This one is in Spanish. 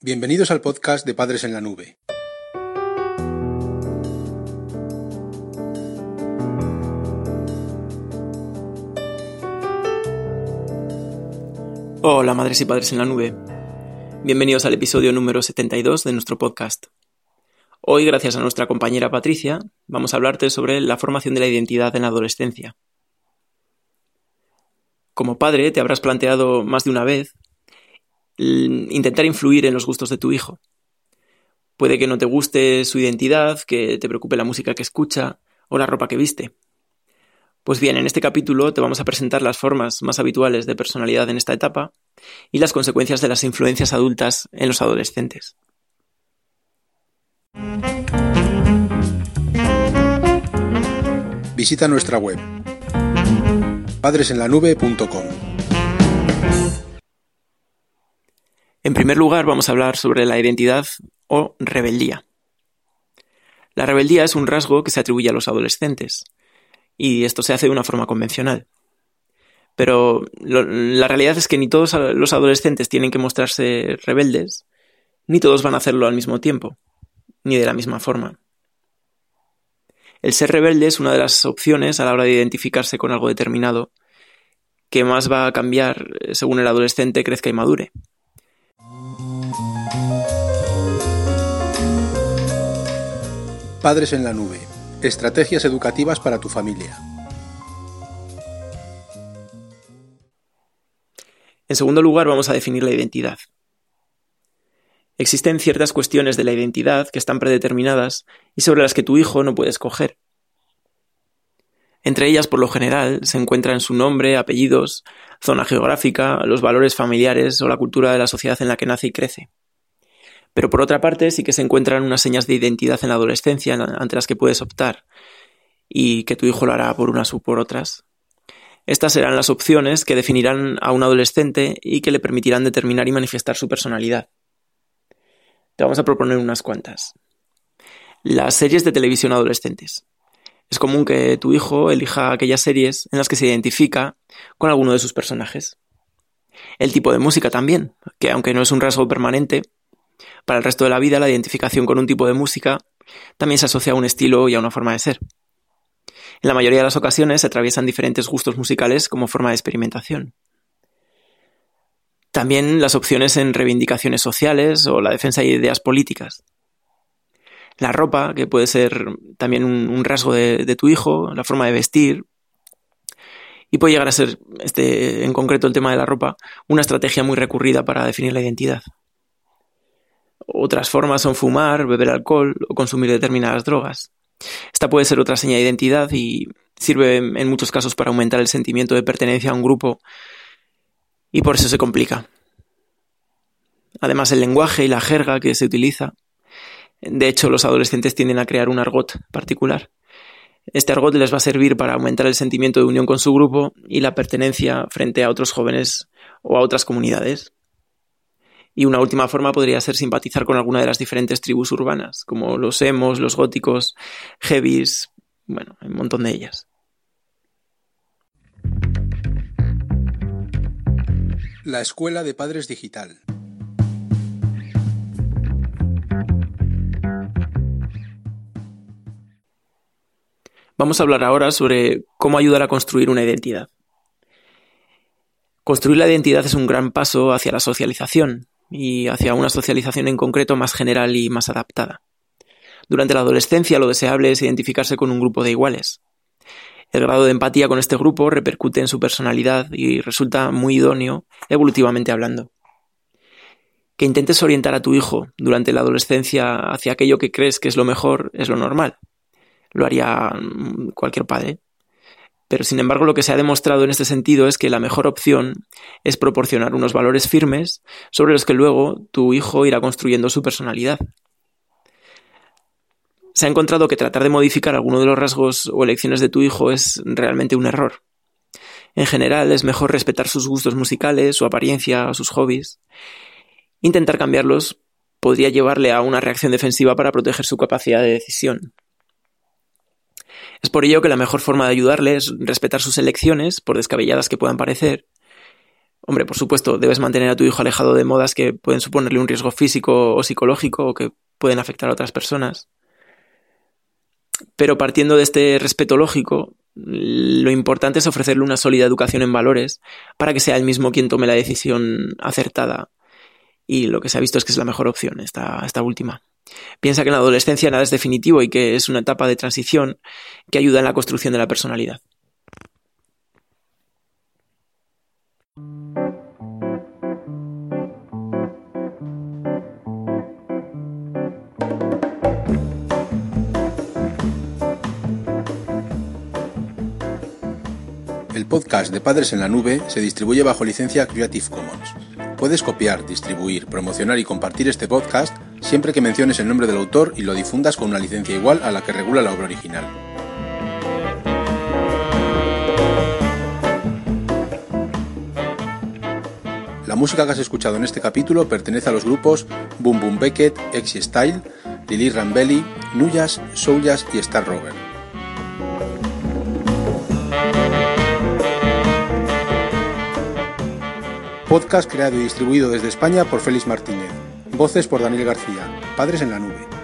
Bienvenidos al podcast de Padres en la Nube. Hola madres y padres en la nube. Bienvenidos al episodio número 72 de nuestro podcast. Hoy, gracias a nuestra compañera Patricia, vamos a hablarte sobre la formación de la identidad en la adolescencia. Como padre, te habrás planteado más de una vez intentar influir en los gustos de tu hijo. Puede que no te guste su identidad, que te preocupe la música que escucha o la ropa que viste. Pues bien, en este capítulo te vamos a presentar las formas más habituales de personalidad en esta etapa y las consecuencias de las influencias adultas en los adolescentes. Visita nuestra web padresenlanube.com En primer lugar, vamos a hablar sobre la identidad o rebeldía. La rebeldía es un rasgo que se atribuye a los adolescentes, y esto se hace de una forma convencional. Pero la realidad es que ni todos los adolescentes tienen que mostrarse rebeldes, ni todos van a hacerlo al mismo tiempo, ni de la misma forma. El ser rebelde es una de las opciones a la hora de identificarse con algo determinado, que más va a cambiar según el adolescente crezca y madure. Padres en la Nube. Estrategias educativas para tu familia. En segundo lugar, vamos a definir la identidad. Existen ciertas cuestiones de la identidad que están predeterminadas y sobre las que tu hijo no puede escoger. Entre ellas, por lo general, se encuentran su nombre, apellidos, zona geográfica, los valores familiares o la cultura de la sociedad en la que nace y crece. Pero por otra parte sí que se encuentran unas señas de identidad en la adolescencia ante las que puedes optar y que tu hijo lo hará por unas u por otras. Estas serán las opciones que definirán a un adolescente y que le permitirán determinar y manifestar su personalidad. Te vamos a proponer unas cuantas. Las series de televisión adolescentes. Es común que tu hijo elija aquellas series en las que se identifica con alguno de sus personajes. El tipo de música también, que aunque no es un rasgo permanente, para el resto de la vida, la identificación con un tipo de música también se asocia a un estilo y a una forma de ser. En la mayoría de las ocasiones se atraviesan diferentes gustos musicales como forma de experimentación. También las opciones en reivindicaciones sociales o la defensa de ideas políticas. La ropa, que puede ser también un, rasgo de, de, tu hijo, la forma de vestir. Y puede llegar a ser, este, en concreto el tema de la ropa, una estrategia muy recurrida para definir la identidad. Otras formas son fumar, beber alcohol o consumir determinadas drogas. Esta puede ser otra seña de identidad y sirve en muchos casos para aumentar el sentimiento de pertenencia a un grupo y por eso se complica. Además, el lenguaje y la jerga que se utiliza. De hecho, los adolescentes tienden a crear un argot particular. Este argot les va a servir para aumentar el sentimiento de unión con su grupo y la pertenencia frente a otros jóvenes o a otras comunidades. Y una última forma podría ser simpatizar con alguna de las diferentes tribus urbanas, como los emos, los góticos, heavies, bueno, un montón de ellas. La Escuela de Padres Digital. Vamos a hablar ahora sobre cómo ayudar a construir una identidad. Construir la identidad es un gran paso hacia la socialización, y hacia una socialización en concreto más general y más adaptada. Durante la adolescencia lo deseable es identificarse con un grupo de iguales. El grado de empatía con este grupo repercute en su personalidad y resulta muy idóneo evolutivamente hablando. Que intentes orientar a tu hijo durante la adolescencia hacia aquello que crees que es lo mejor es lo normal. Lo haría mm, cualquier padre. Pero sin embargo lo que se ha demostrado en este sentido es que la mejor opción es proporcionar unos valores firmes sobre los que luego tu hijo irá construyendo su personalidad. Se ha encontrado que tratar de modificar alguno de los rasgos o elecciones de tu hijo es realmente un error. En general es mejor respetar sus gustos musicales, su apariencia, sus hobbies. Intentar cambiarlos podría llevarle a una reacción defensiva para proteger su capacidad de decisión. Es por ello que la mejor forma de ayudarle es respetar sus elecciones, por descabelladas que puedan parecer, Hombre, por supuesto, debes mantener a tu hijo alejado de modas que pueden suponerle un riesgo físico o psicológico o que pueden afectar a otras personas. Pero partiendo de este respeto lógico, lo importante es ofrecerle una sólida educación en valores para que sea él mismo quien tome la decisión acertada. Y lo que se ha visto es que es la mejor opción, esta, esta última. Piensa que en la adolescencia nada es definitivo y que es una etapa de transición que ayuda en la construcción de la personalidad. El podcast de Padres en la Nube se distribuye bajo licencia Creative Commons. Puedes copiar, distribuir, promocionar y compartir este podcast siempre que menciones el nombre del autor y lo difundas con una licencia igual a la que regula la obra original. La música que has escuchado en este capítulo pertenece a los grupos Boom Boom Beckett, Exy Style, Lili Rambelli, Nuyas, Souljas y Star Rover. Podcast creado y distribuido desde España por Félix Martínez. Voces por Daniel García. Padres en la nube.